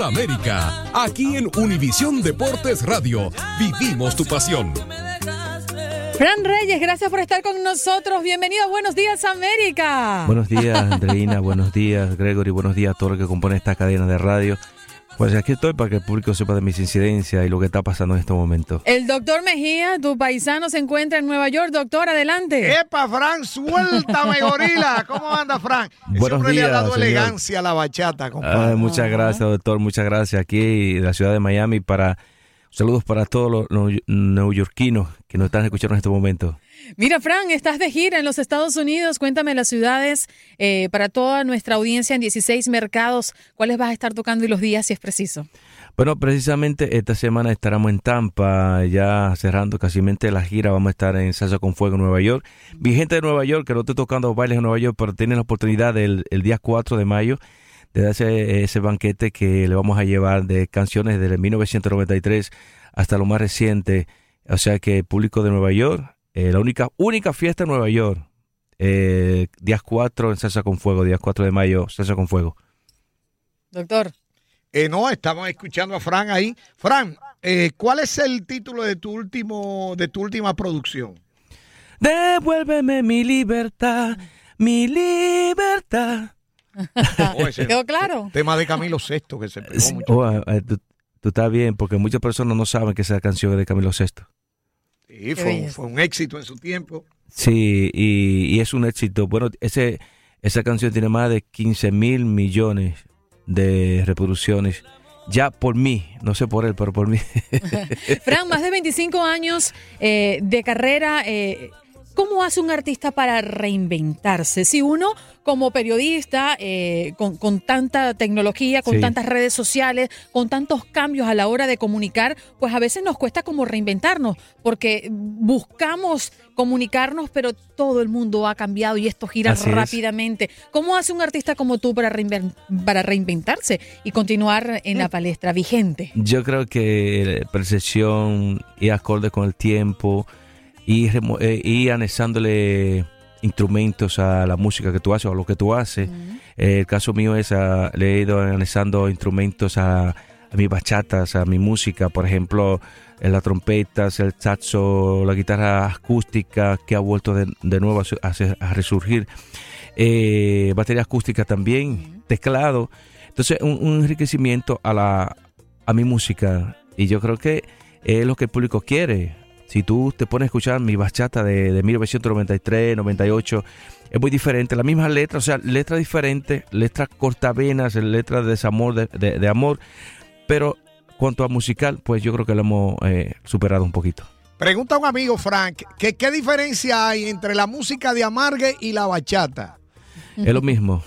América. Aquí en Univisión Deportes Radio. Vivimos tu pasión. Fran Reyes, gracias por estar con nosotros. Bienvenido a Buenos Días América. Buenos días, Andreina. buenos días, Gregory. Buenos días a todo lo que compone esta cadena de radio. Pues aquí estoy para que el público sepa de mis incidencias y lo que está pasando en este momento. El doctor Mejía, tu paisano, se encuentra en Nueva York. Doctor, adelante. ¡Epa, Fran! ¡Suéltame, gorila! ¿Cómo anda, Fran? Buenos Siempre le ha días, dado señor. elegancia a la bachata, Ah, compadre. muchas gracias, doctor. Muchas gracias. Aquí en la ciudad de Miami para saludos para todos los, neoyorquinos que nos están escuchando en este momento. Mira, Fran, estás de gira en los Estados Unidos. Cuéntame las ciudades eh, para toda nuestra audiencia en 16 mercados. ¿Cuáles vas a estar tocando y los días, si es preciso? Bueno, precisamente esta semana estaremos en Tampa, ya cerrando casi la gira. Vamos a estar en Salsa con Fuego, Nueva York. Mi gente de Nueva York, que no estoy tocando bailes en Nueva York, pero tienen la oportunidad el día 4 de mayo de darse ese banquete que le vamos a llevar de canciones desde 1993 hasta lo más reciente. O sea que el público de Nueva York, eh, la única, única fiesta en Nueva York, eh, días 4 en Salsa con Fuego, días 4 de mayo, Salsa con Fuego. Doctor. Eh, no, estamos escuchando a Fran ahí. Fran, eh, ¿cuál es el título de tu último, de tu última producción? Devuélveme mi libertad, mi libertad. Oh, ¿Quedó claro? tema de Camilo VI que se pegó Sí, mucho. oh, eh, tú, tú estás bien, porque muchas personas no saben que esa canción es de Camilo VI. Sí, fue, fue un éxito en su tiempo. Sí, y, y es un éxito. Bueno, ese, esa canción tiene más de 15 mil millones de reproducciones. Ya por mí, no sé por él, pero por mí. Fran, más de 25 años eh, de carrera. eh, ¿Cómo hace un artista para reinventarse? Si uno, como periodista, eh, con, con tanta tecnología, con Sí. tantas redes sociales, con tantos cambios a la hora de comunicar, pues a veces nos cuesta como reinventarnos, porque buscamos comunicarnos, pero todo el mundo ha cambiado y esto gira Así es. rápidamente. ¿Cómo hace un artista como tú para, reinven- para reinventarse y continuar en la palestra vigente? Yo creo que percepción y acorde con el tiempo y, eh, y anexándole instrumentos a la música que tú haces o a lo que tú haces. Eh, el caso mío es, ah, le he ido anexando instrumentos a, a mis bachatas, a mi música, por ejemplo, eh, las trompetas, el saxo, la guitarra acústica que ha vuelto de, de nuevo a, a a resurgir, eh, batería acústica también, teclado. Entonces, un, un enriquecimiento a, la, a mi música. Y yo creo que es lo que el público quiere. Si tú te pones a escuchar mi bachata de, de 1993, 98, es muy diferente. La misma letra, o sea, letra diferente, letras cortavenas, letras de desamor, de, de- de amor. Pero cuanto a musical, pues yo creo que lo hemos eh, superado un poquito. Pregunta a un amigo, Frank, que qué diferencia hay entre la música de Amargue y la bachata. Es lo mismo.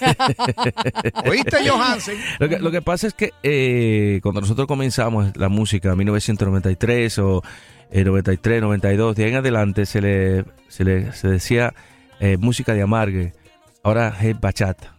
¿Oíste, Johansen? Lo que, lo que pasa es que eh, cuando nosotros comenzamos la música en 1993 o eh, 93, 92, de ahí en adelante se le, se le se decía eh, música de amargue. Ahora es bachata.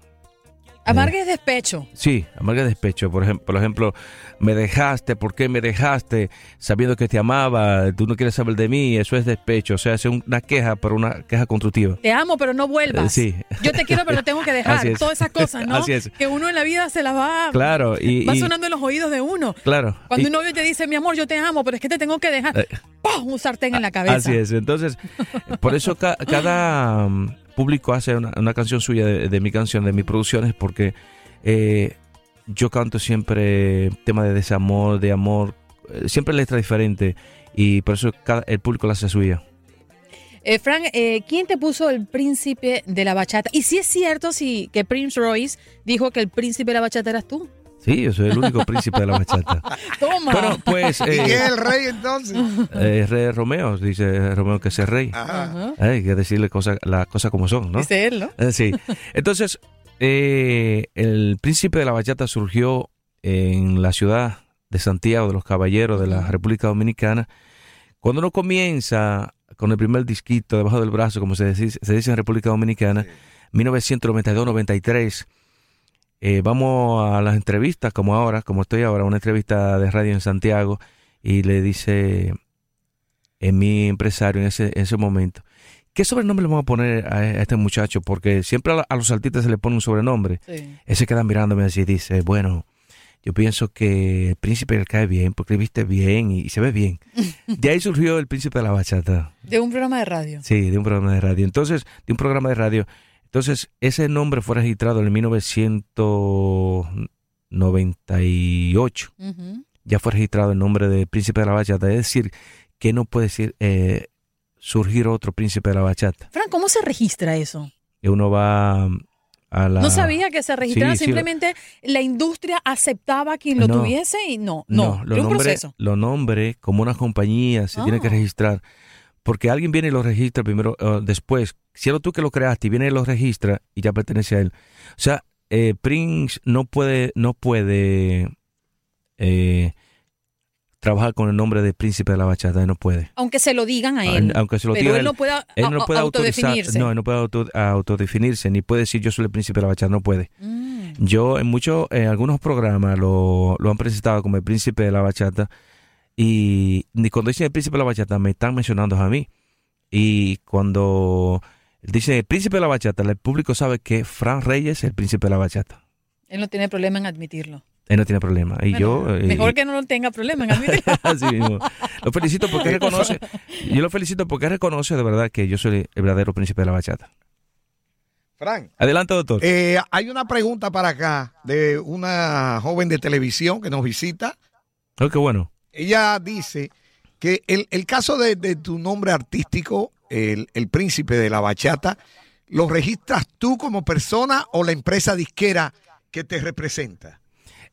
Amarga es despecho. Sí, amarga es despecho. Por ejemplo, por ejemplo, me dejaste, ¿por qué me dejaste? Sabiendo que te amaba, tú no quieres saber de mí, eso es despecho. O sea, es una queja, pero una queja constructiva. Te amo, pero no vuelvas. Eh, sí. Yo te quiero, pero tengo que dejar. Es. Todas esas cosas, ¿no? Así es. Que uno en la vida se las va, Claro, y- va y- sonando en los oídos de uno. Claro. Cuando y- un novio te dice, mi amor, yo te amo, pero es que te tengo que dejar. Eh, ¡Pum! Un sartén en la cabeza. Así es. Entonces, por eso ca- cada público hace una, canción suya de, mi canción, de mis producciones, porque eh, yo canto siempre tema de desamor, de amor, eh, siempre letra diferente y por eso cada- el público la hace suya. Eh, Frank, eh, ¿quién te puso el príncipe de la bachata? Y si es cierto si, que Prince Royce dijo que el príncipe de la bachata eras tú. Sí, yo soy el único príncipe de la bachata. Toma. Bueno, pues ¿Y quién es eh, el rey entonces? eh, rey Romeo, dice Romeo que es el rey. Ajá. Hay que decirle cosas, las cosas como son, ¿no? Dice él, ¿no? Eh, Sí. Entonces, eh, el príncipe de la bachata surgió en la ciudad de Santiago de los Caballeros de la República Dominicana. Cuando uno comienza con el primer disquito debajo del brazo, como se dice, se dice en República Dominicana, 1992-93, eh, vamos a las entrevistas como ahora, como estoy ahora, una entrevista de radio en Santiago, y le dice eh, mi empresario en ese, en ese momento, ¿qué sobrenombre le vamos a poner a, a este muchacho? Porque siempre a, los artistas se le pone un sobrenombre. Sí. Él se queda mirándome así y dice, bueno, yo pienso que el príncipe le cae bien porque viste bien y, y se ve bien. De ahí surgió el príncipe de la bachata. De un programa de radio. Sí, de un programa de radio. Entonces, de un programa de radio. Entonces, ese nombre fue registrado en 1998. Ujú. Ya fue registrado el nombre de príncipe de la bachata. Es decir, que no puede decir, eh, surgir otro príncipe de la bachata. Frank, ¿cómo se registra eso? Que uno va a la... No sabía que se registraba, Sí, sí, simplemente la industria aceptaba quien lo No. tuviese y no, no, lo era un nombre, proceso. lo nombre como una compañía se tiene que Ah. registrar. Porque alguien viene y lo registra primero, eh, después. Si eres tú que lo creaste y viene y lo registra y ya pertenece a él. O sea, eh, Prince no puede, no puede eh, trabajar con el nombre de príncipe de la bachata, él no puede. Aunque se lo digan a él. Aunque se lo pero diga él no puede, Él no puede autodefinirse. no, él no puede auto- autodefinirse, ni puede decir yo soy el príncipe de la bachata, no puede. Mm. Yo en muchos, en algunos programas lo, lo han presentado como el príncipe de la bachata y ni cuando dicen el príncipe de la bachata me están mencionando a mí. Y cuando dicen el príncipe de la bachata, el público sabe que Fran Reyes es el príncipe de la bachata. Él no tiene problema en admitirlo. Él no tiene problema. Y Bueno, yo... eh, mejor que no tenga problema en admitirlo. Así mismo. Lo felicito porque reconoce, yo lo felicito porque reconoce de verdad que yo soy el verdadero príncipe de la bachata. Frank, Adelante, doctor. eh, hay una pregunta para acá de una joven de televisión que nos visita. Oh, qué bueno. Ella dice que el, el caso de, de tu nombre artístico, el, el príncipe de la bachata, ¿lo registras tú como persona o la empresa disquera que te representa?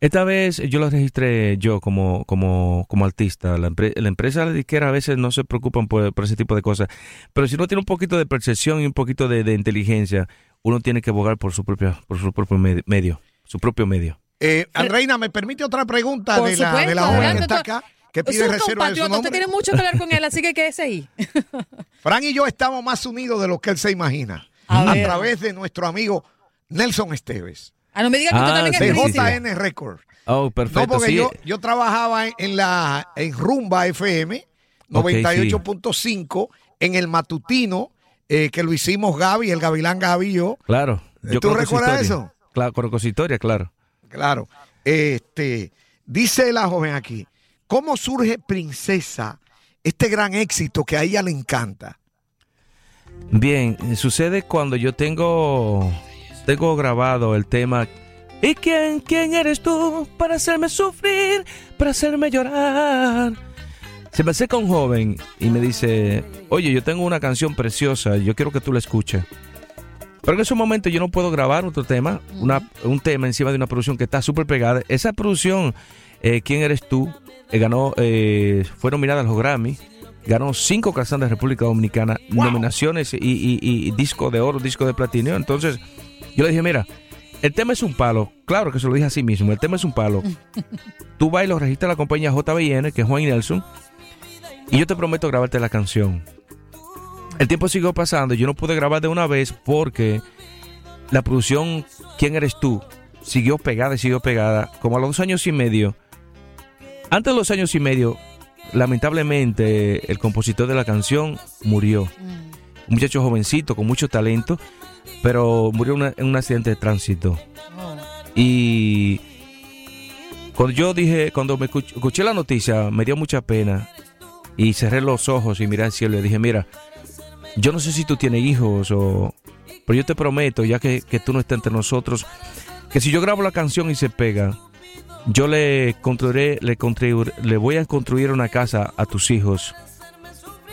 Esta vez yo lo registré yo como, como, como artista. La, empre- la empresa la disquera a veces no se preocupan por, por ese tipo de cosas. Pero si uno tiene un poquito de percepción y un poquito de, de inteligencia, uno tiene que abogar por su propio, por su propio me- medio. Su propio medio. Eh, Reina, ¿me permite otra pregunta de la, de la joven que está doctor. Acá? Que Es pide un reserva de su compatriota, usted tiene mucho que hablar con él, así que quédese ahí. Fran y yo estamos más unidos de lo que él se imagina. A través de nuestro amigo Nelson Esteves, Ah, no me diga que usted Ah, también es sí, príncipe. JN Record. Oh, No, perfecto. porque sí. yo, yo trabajaba en, en la en Rumba FM Ok, sí. 98.5 en el matutino eh, que lo hicimos Gaby, el Gavilán Gaby y yo. Claro. Yo ¿Tú recuerdas eso? Claro, su historia, claro. Claro. Este, dice la joven aquí, ¿cómo surge Princesa? Este gran éxito que a ella le encanta. Bien, sucede cuando yo tengo tengo grabado el tema ¿Y quién, quién eres tú para hacerme sufrir, para hacerme llorar? Se me acerca un joven y me dice, oye, yo tengo una canción preciosa, yo quiero que tú la escuches. Pero en ese momento yo no puedo grabar otro tema, una, un tema encima de una producción que está súper pegada. Esa producción, eh, ¿Quién eres tú? Eh, ganó, eh, fue nominada a los Grammy, ganó cinco canciones de República Dominicana, nominaciones y, y- y disco de oro, disco de platino. Entonces yo le dije, mira, el tema es un palo. Claro que se lo dije a sí mismo, el tema es un palo. Tú vas y lo registras a la compañía JBN, que es Juan y Nelson, y yo te prometo grabarte la canción. El tiempo siguió pasando y yo no pude grabar de una vez porque la producción ¿Quién eres tú? siguió pegada y siguió pegada. Como a los dos años y medio, antes de los años y medio, lamentablemente el compositor de la canción murió. Un muchacho jovencito con mucho talento, pero murió una- en un accidente de tránsito. Y cuando yo dije, cuando me escuch- escuché la noticia, me dio mucha pena. Y cerré los ojos y miré al cielo y dije, mira, yo no sé si tú tienes hijos o... Pero yo te prometo, ya que, que tú no estás entre nosotros, que si yo grabo la canción y se pega, yo le construiré, le, voy a construir una casa a tus hijos.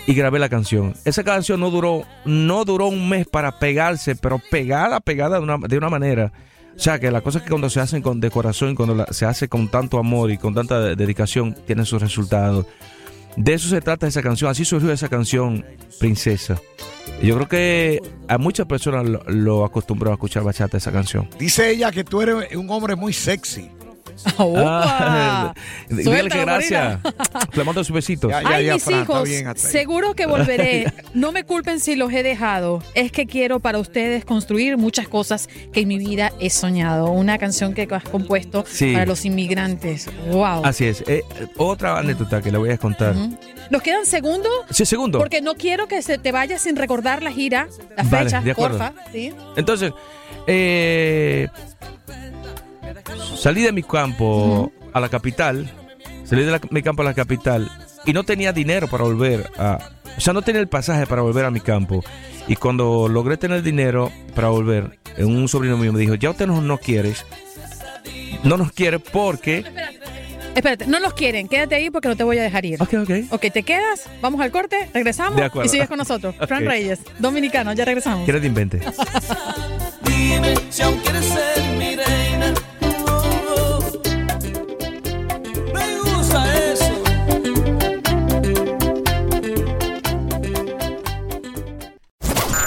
Y grabé la canción. Esa canción no duró, no duró un mes para pegarse, pero pegada, pegada de una, de una manera. O sea, que las cosas que cuando se hacen con de corazón, cuando se hace con tanto amor y con tanta de- dedicación, tienen sus resultados. De eso se trata esa canción. Así surgió esa canción, Princesa. Yo creo que a muchas personas lo, lo acostumbró a escuchar bachata esa canción. Dice ella que tú eres un hombre muy sexy. ¡Opa! Ah, dígale que Suéltalo, gracias. Le mando sus besitos. Ya, Ay, ya, mis Fran, hijos, seguro que volveré. No me culpen si los he dejado. Es que quiero para ustedes construir muchas cosas que en mi vida he soñado. Una canción que has compuesto Sí. para los inmigrantes. ¡Wow! Así es. Eh, otra anécdota que le voy a contar. ¿Nos quedan segundos? Sí, segundo. Porque no quiero que se te vaya sin recordar la gira, las Vale, fechas, de acuerdo. porfa. ¿sí? Entonces, eh, salí de mi campo a la capital, salí de la- mi campo a la capital y no tenía dinero para volver a... O sea, no tenía el pasaje para volver a mi campo. Y cuando logré tener dinero para volver, un sobrino mío me dijo, ya usted no nos quieres. No nos quiere porque... Espérate, no nos quieren. Quédate ahí porque no te voy a dejar ir. Ok, ok. Ok, te quedas, vamos al corte, regresamos De acuerdo. y sigues con nosotros. Fran Ok. Reyes, dominicano, ya regresamos. ¿Quieres te invente? Dime si aún quieres ser mi